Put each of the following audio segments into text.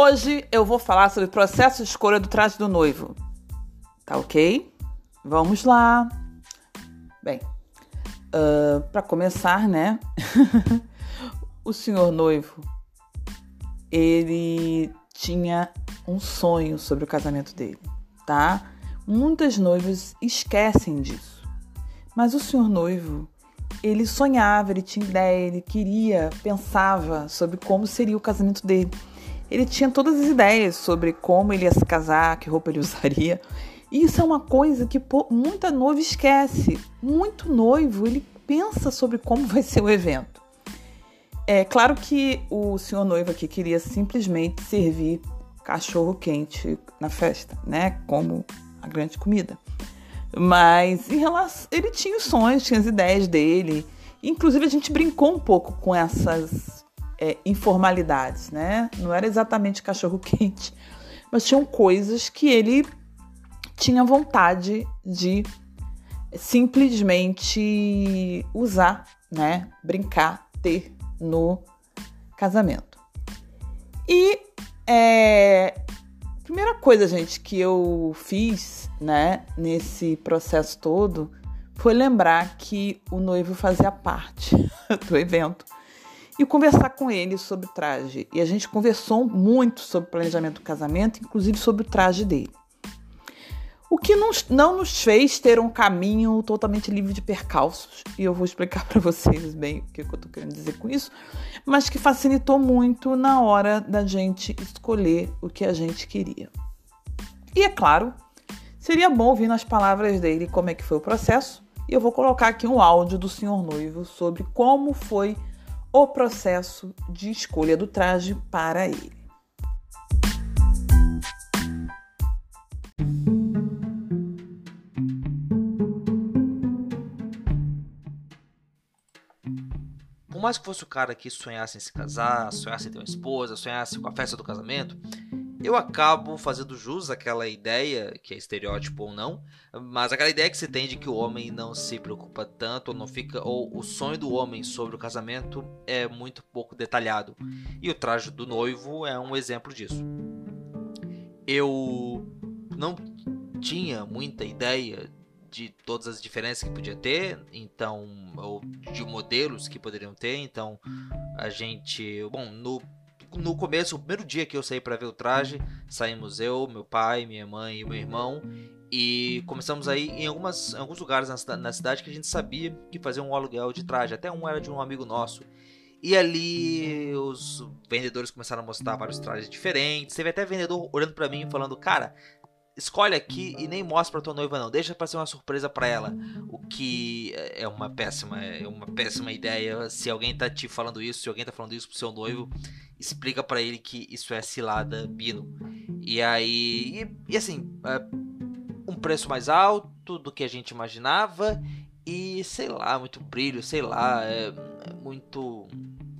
Hoje eu vou falar sobre o processo de escolha do traje do noivo. Tá ok? Vamos lá. Bem, uh, para começar, né? o senhor noivo ele tinha um sonho sobre o casamento dele, tá? Muitas noivas esquecem disso. Mas o senhor noivo, ele sonhava, ele tinha ideia, ele queria, pensava sobre como seria o casamento dele. Ele tinha todas as ideias sobre como ele ia se casar, que roupa ele usaria. E isso é uma coisa que pô, muita noiva esquece. Muito noivo, ele pensa sobre como vai ser o evento. É claro que o senhor noivo aqui queria simplesmente servir cachorro quente na festa, né? Como a grande comida. Mas em relação, ele tinha os sonhos, tinha as ideias dele. Inclusive a gente brincou um pouco com essas é, informalidades, né? Não era exatamente cachorro quente, mas tinham coisas que ele tinha vontade de simplesmente usar, né? Brincar, ter no casamento. E é, primeira coisa, gente, que eu fiz, né, nesse processo todo, foi lembrar que o noivo fazia parte do evento e conversar com ele sobre o traje. E a gente conversou muito sobre o planejamento do casamento, inclusive sobre o traje dele. O que não nos fez ter um caminho totalmente livre de percalços, e eu vou explicar para vocês bem o que eu estou querendo dizer com isso, mas que facilitou muito na hora da gente escolher o que a gente queria. E é claro, seria bom ouvir nas palavras dele como é que foi o processo, e eu vou colocar aqui um áudio do senhor noivo sobre como foi o processo de escolha do traje para ele. Por mais que fosse o cara que sonhasse em se casar, sonhasse em ter uma esposa, sonhasse com a festa do casamento, eu acabo fazendo jus àquela ideia, que é estereótipo ou não, mas aquela ideia que se tem de que o homem não se preocupa tanto, ou não fica, ou o sonho do homem sobre o casamento é muito pouco detalhado. E o traje do noivo é um exemplo disso. Eu não tinha muita ideia de todas as diferenças que podia ter, então, ou de modelos que poderiam ter, então a gente, bom, no no começo, o primeiro dia que eu saí para ver o traje, saímos eu, meu pai, minha mãe e meu irmão. E começamos aí em, algumas, em alguns lugares na, na cidade que a gente sabia que fazia um aluguel de traje. Até um era de um amigo nosso. E ali os vendedores começaram a mostrar vários trajes diferentes. Teve até vendedor olhando para mim falando: Cara, escolhe aqui e nem mostra pra tua noiva não, deixa pra ser uma surpresa para ela. O que é uma péssima, é uma péssima ideia. Se alguém tá te falando isso, se alguém tá falando isso pro seu noivo, explica para ele que isso é cilada bino. E aí, e, e assim, é um preço mais alto do que a gente imaginava e sei lá, muito brilho, sei lá, é, é muito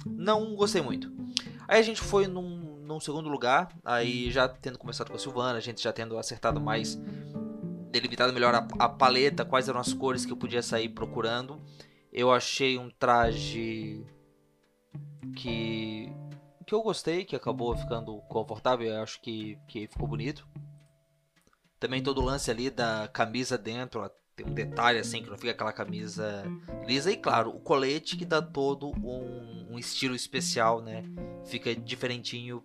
não gostei muito. Aí a gente foi num num segundo lugar, aí já tendo começado com a Silvana, a gente já tendo acertado mais, delimitado melhor a, a paleta, quais eram as cores que eu podia sair procurando. Eu achei um traje que que eu gostei, que acabou ficando confortável, eu acho que, que ficou bonito. Também todo o lance ali da camisa dentro, tem um detalhe assim que não fica aquela camisa lisa e claro, o colete que dá todo um, um estilo especial, né? Fica diferentinho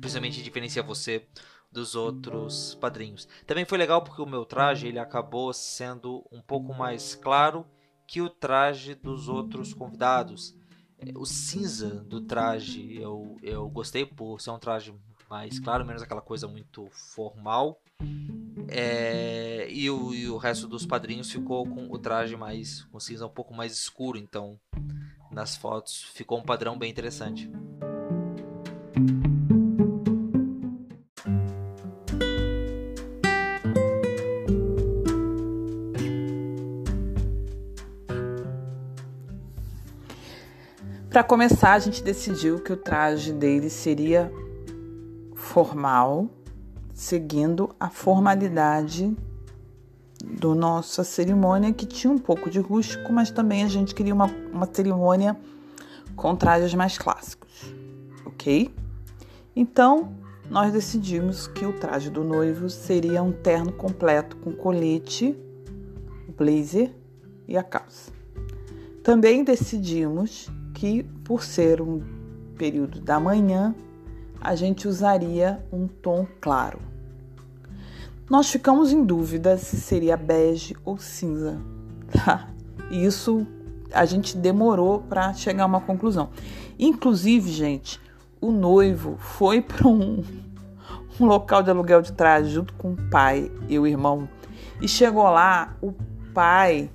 principalmente diferencia você dos outros padrinhos. Também foi legal porque o meu traje ele acabou sendo um pouco mais claro que o traje dos outros convidados. É, o cinza do traje eu, eu gostei por ser um traje mais claro, menos aquela coisa muito formal. É, e, o, e o resto dos padrinhos ficou com o traje mais com cinza um pouco mais escuro, então nas fotos, ficou um padrão bem interessante. Para começar, a gente decidiu que o traje dele seria formal, seguindo a formalidade do nossa cerimônia, que tinha um pouco de rústico, mas também a gente queria uma, uma cerimônia com trajes mais clássicos, ok? Então, nós decidimos que o traje do noivo seria um terno completo com colete, blazer e a calça. Também decidimos que, por ser um período da manhã, a gente usaria um tom claro. Nós ficamos em dúvida se seria bege ou cinza, tá? Isso a gente demorou para chegar a uma conclusão. Inclusive, gente, o noivo foi para um, um local de aluguel de traje junto com o pai e o irmão. E chegou lá, o pai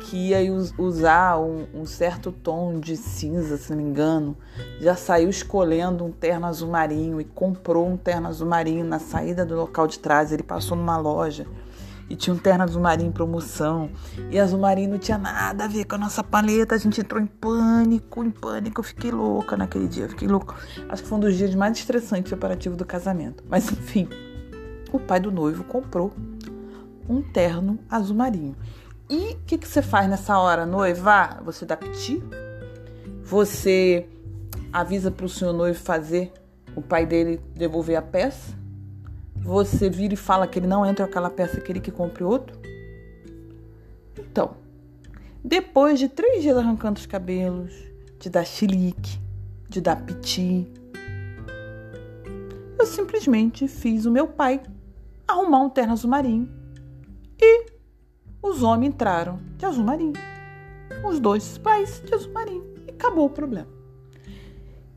que ia usar um, um, certo tom de cinza, se não me engano, já saiu escolhendo um terno azul marinho e comprou um terno azul marinho na saída do local de trás. Ele passou numa loja e tinha um terno azul marinho em promoção. E azul marinho não tinha nada a ver com a nossa paleta. A gente entrou em pânico, em pânico. Eu fiquei louca naquele dia, fiquei louca. Acho que foi um dos dias mais estressantes operativo do casamento. Mas enfim, o pai do noivo comprou um terno azul marinho. E o que, que você faz nessa hora, noiva? Você dá piti? Você avisa para o seu noivo fazer o pai dele devolver a peça? Você vira e fala que ele não entra aquela peça, que ele que compre outro? Então, depois de três dias arrancando os cabelos, de dar chilique, de dar piti, eu simplesmente fiz o meu pai arrumar um terno azul marinho e os homens entraram de azul marinho. Os dois pais de azul marinho. E acabou o problema.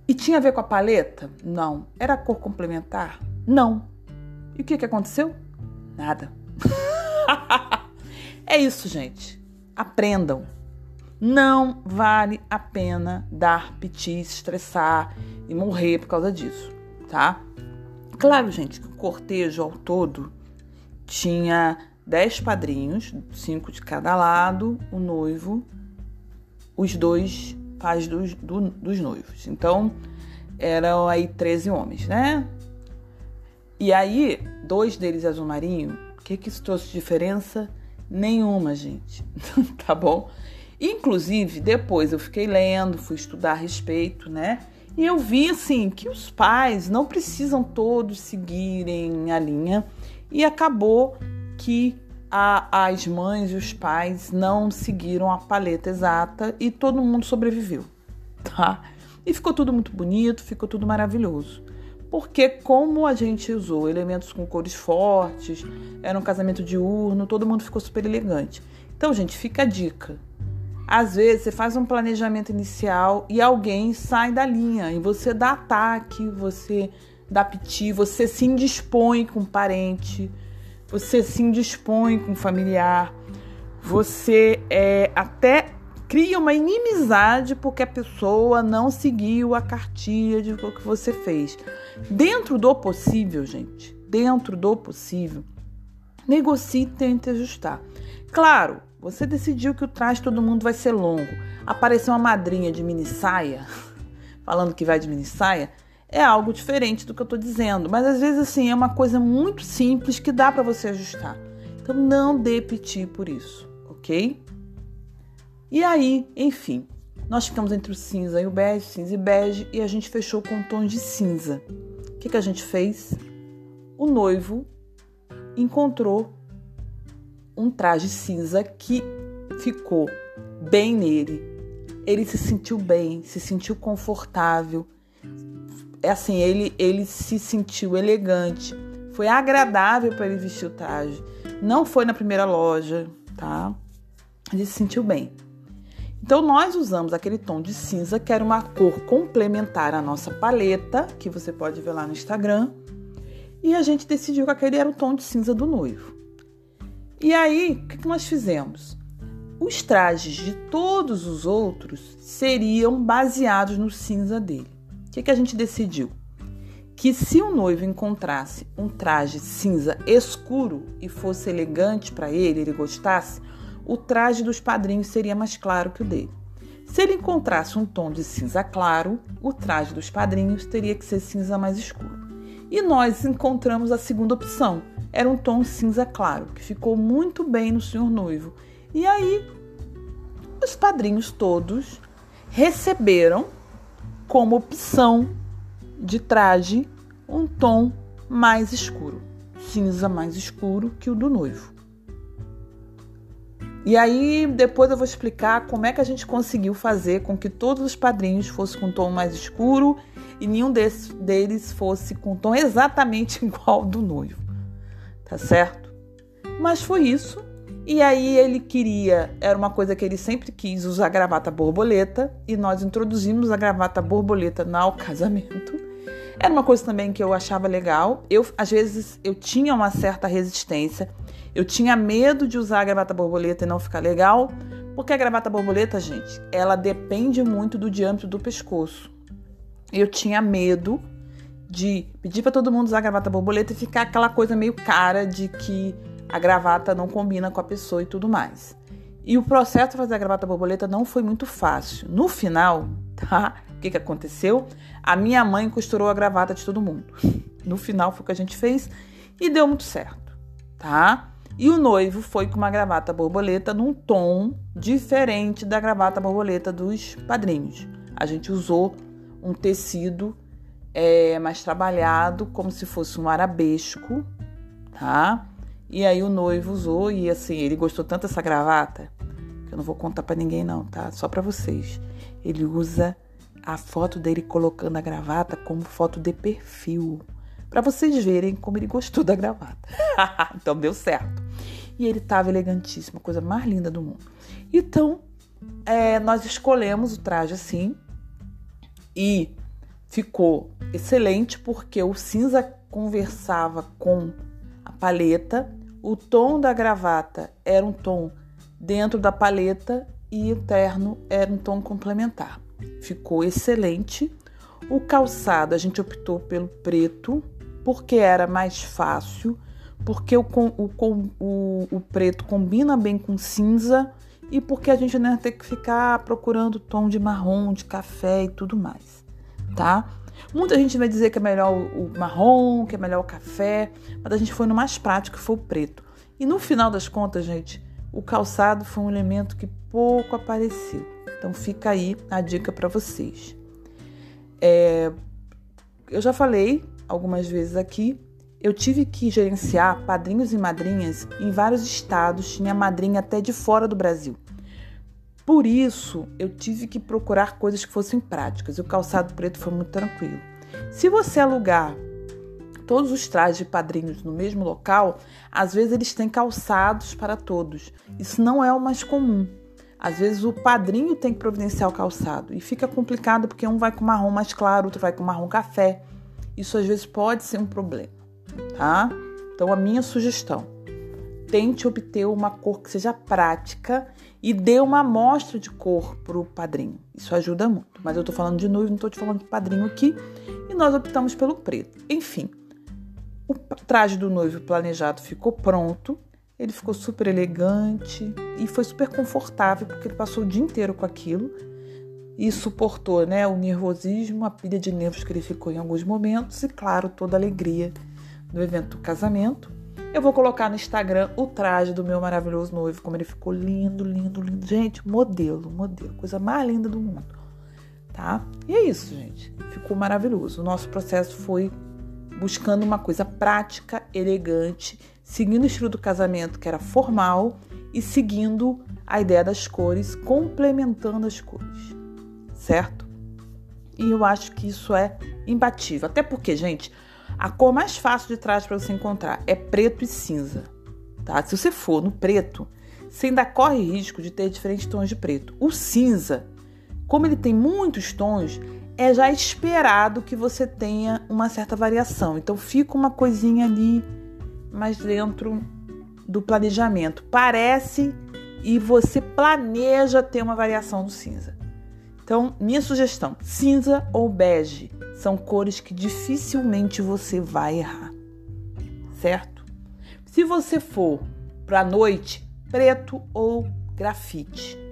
E tinha a ver com a paleta? Não. Era cor complementar? Não. E o que, que aconteceu? Nada. é isso, gente. Aprendam. Não vale a pena dar piti, estressar e morrer por causa disso, tá? Claro, gente, que o cortejo ao todo tinha dez padrinhos, cinco de cada lado, o noivo, os dois pais dos, do, dos noivos. Então, eram aí 13 homens, né? E aí, dois deles azul marinho, o que que isso trouxe diferença? Nenhuma, gente, tá bom? Inclusive, depois eu fiquei lendo, fui estudar a respeito, né? E eu vi, assim, que os pais não precisam todos seguirem a linha e acabou que a, as mães e os pais não seguiram a paleta exata e todo mundo sobreviveu, tá? E ficou tudo muito bonito, ficou tudo maravilhoso. Porque como a gente usou elementos com cores fortes, era um casamento diurno, todo mundo ficou super elegante. Então, gente, fica a dica. Às vezes você faz um planejamento inicial e alguém sai da linha e você dá ataque, você dá piti, você se indispõe com um parente, você se indispõe com o familiar, você é, até cria uma inimizade porque a pessoa não seguiu a cartilha de o que você fez. Dentro do possível, gente, dentro do possível, negocie e tente ajustar. Claro, você decidiu que o traje todo mundo vai ser longo. Apareceu uma madrinha de mini saia, falando que vai de mini saia, é algo diferente do que eu estou dizendo. Mas às vezes, assim, é uma coisa muito simples que dá para você ajustar. Então, não dê piti por isso, ok? E aí, enfim, nós ficamos entre o cinza e o bege, cinza e bege, e a gente fechou com tons de cinza. O que, que a gente fez? O noivo encontrou um traje cinza que ficou bem nele. Ele se sentiu bem, se sentiu confortável, é assim, ele, ele se sentiu elegante. Foi agradável para ele vestir o traje. Não foi na primeira loja, tá? Ele se sentiu bem. Então nós usamos aquele tom de cinza, que era uma cor complementar à nossa paleta, que você pode ver lá no Instagram. E a gente decidiu que aquele era o tom de cinza do noivo. E aí, o que nós fizemos? os trajes de todos os outros seriam baseados no cinza dele. Que, que a gente decidiu? Que se o noivo encontrasse um traje cinza escuro e fosse elegante para ele, ele gostasse, o traje dos padrinhos seria mais claro que o dele. Se ele encontrasse um tom de cinza claro, o traje dos padrinhos teria que ser cinza mais escuro. E nós encontramos a segunda opção. Era um tom cinza claro, que ficou muito bem no senhor noivo. E aí, os padrinhos todos receberam como opção de traje um tom mais escuro, cinza mais escuro que o do noivo. E aí, depois eu vou explicar como é que a gente conseguiu fazer com que todos os padrinhos fossem com um tom mais escuro e nenhum desses, deles fosse com um tom exatamente igual ao do noivo. Tá certo? Mas foi isso. E aí ele queria, era uma coisa que ele sempre quis usar gravata borboleta e nós introduzimos a gravata borboleta no casamento. Era uma coisa também que eu achava legal. Eu às vezes eu tinha uma certa resistência eu tinha medo de usar a gravata borboleta e não ficar legal, porque a gravata borboleta, gente, ela depende muito do diâmetro do pescoço. Eu tinha medo de pedir para todo mundo usar a gravata borboleta e ficar aquela coisa meio cara de que a gravata não combina com a pessoa e tudo mais. E o processo de fazer a gravata borboleta não foi muito fácil. No final, tá? O que, que aconteceu? A minha mãe costurou a gravata de todo mundo. No final foi o que a gente fez e deu muito certo, tá? E o noivo foi com uma gravata borboleta num tom diferente da gravata borboleta dos padrinhos. A gente usou um tecido é, mais trabalhado, como se fosse um arabesco, tá? E aí o noivo usou e assim, ele gostou tanto dessa gravata, que eu não vou contar para ninguém não, tá? Só para vocês. Ele usa a foto dele colocando a gravata como foto de perfil para vocês verem como ele gostou da gravata. então deu certo. E ele estava elegantíssimo, coisa mais linda do mundo. Então, é, nós escolhemos o traje assim e ficou excelente porque o cinza conversava com a paleta, o tom da gravata era um tom dentro da paleta e o terno era um tom complementar. Ficou excelente. O calçado a gente optou pelo preto, porque era mais fácil, porque o, o, o, o preto combina bem com cinza e porque a gente não ia ter que ficar procurando tom de marrom, de café e tudo mais, tá? Muita gente vai dizer que é melhor o marrom, que é melhor o café, mas a gente foi no mais prático, que foi o preto. E no final das contas, gente, o calçado foi um elemento que pouco apareceu. Então fica aí a dica para vocês. É, eu já falei algumas vezes aqui, eu tive que gerenciar padrinhos e madrinhas em vários estados, tinha madrinha até de fora do Brasil. Por isso, eu tive que procurar coisas que fossem práticas. E o calçado preto foi muito tranquilo. Se você alugar todos os trajes de padrinhos no mesmo local, às vezes eles têm calçados para todos. Isso não é o mais comum. Às vezes o padrinho tem que providenciar o calçado e fica complicado porque um vai com marrom mais claro, outro vai com marrom café. Isso às vezes pode ser um problema, tá? Então a minha sugestão, tente obter uma cor que seja prática e dê uma amostra de cor para o padrinho. Isso ajuda muito. Mas eu estou falando de noivo, não estou te falando de padrinho aqui. E nós optamos pelo preto. Enfim, o traje do noivo planejado ficou pronto. Ele ficou super elegante e foi super confortável porque ele passou o dia inteiro com aquilo e suportou né, o nervosismo, a pilha de nervos que ele ficou em alguns momentos e, claro, toda a alegria do evento do casamento. Eu vou colocar no Instagram o traje do meu maravilhoso noivo, como ele ficou lindo, lindo, lindo. Gente, modelo, modelo, coisa mais linda do mundo, tá? E é isso, gente. Ficou maravilhoso. O nosso processo foi buscando uma coisa prática, elegante, seguindo o estilo do casamento, que era formal, e seguindo a ideia das cores, complementando as cores certo? E eu acho que isso é imbatível. Até porque, gente, a cor mais fácil de trás para você encontrar é preto e cinza. Tá? Se você for no preto, você ainda corre risco de ter diferentes tons de preto. O cinza, como ele tem muitos tons, é já esperado que você tenha uma certa variação. Então fica uma coisinha ali mais dentro do planejamento. Parece e você planeja ter uma variação do cinza. Então, minha sugestão: cinza ou bege são cores que dificilmente você vai errar, certo? Se você for para a noite, preto ou grafite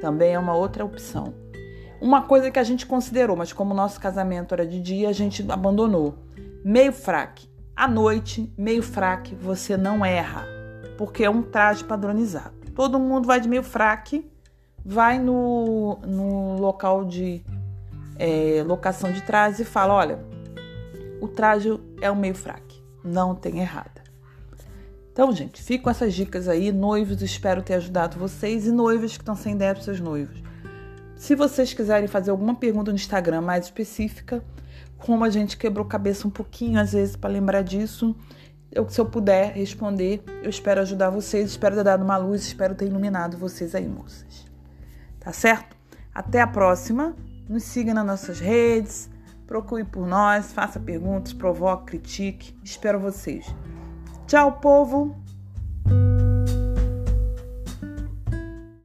também é uma outra opção. Uma coisa que a gente considerou, mas como o nosso casamento era de dia, a gente abandonou. Meio fraque. À noite, meio fraque, você não erra, porque é um traje padronizado. Todo mundo vai de meio fraque, vai no, no local de é, locação de trajes e fala: olha, o traje é um meio fraque, não tem errada. Então, gente, fico com essas dicas aí. Noivos, espero ter ajudado vocês e noivas que estão sem ideia para seus noivos. Se vocês quiserem fazer alguma pergunta no Instagram mais específica, como a gente quebrou cabeça um pouquinho às vezes para lembrar disso, eu, se eu puder responder, eu espero ajudar vocês, espero ter dado uma luz, espero ter iluminado vocês aí, moças. Tá certo? Até a próxima. Nos siga nas nossas redes, procure por nós, faça perguntas, provoque, critique. Espero vocês. Tchau, povo!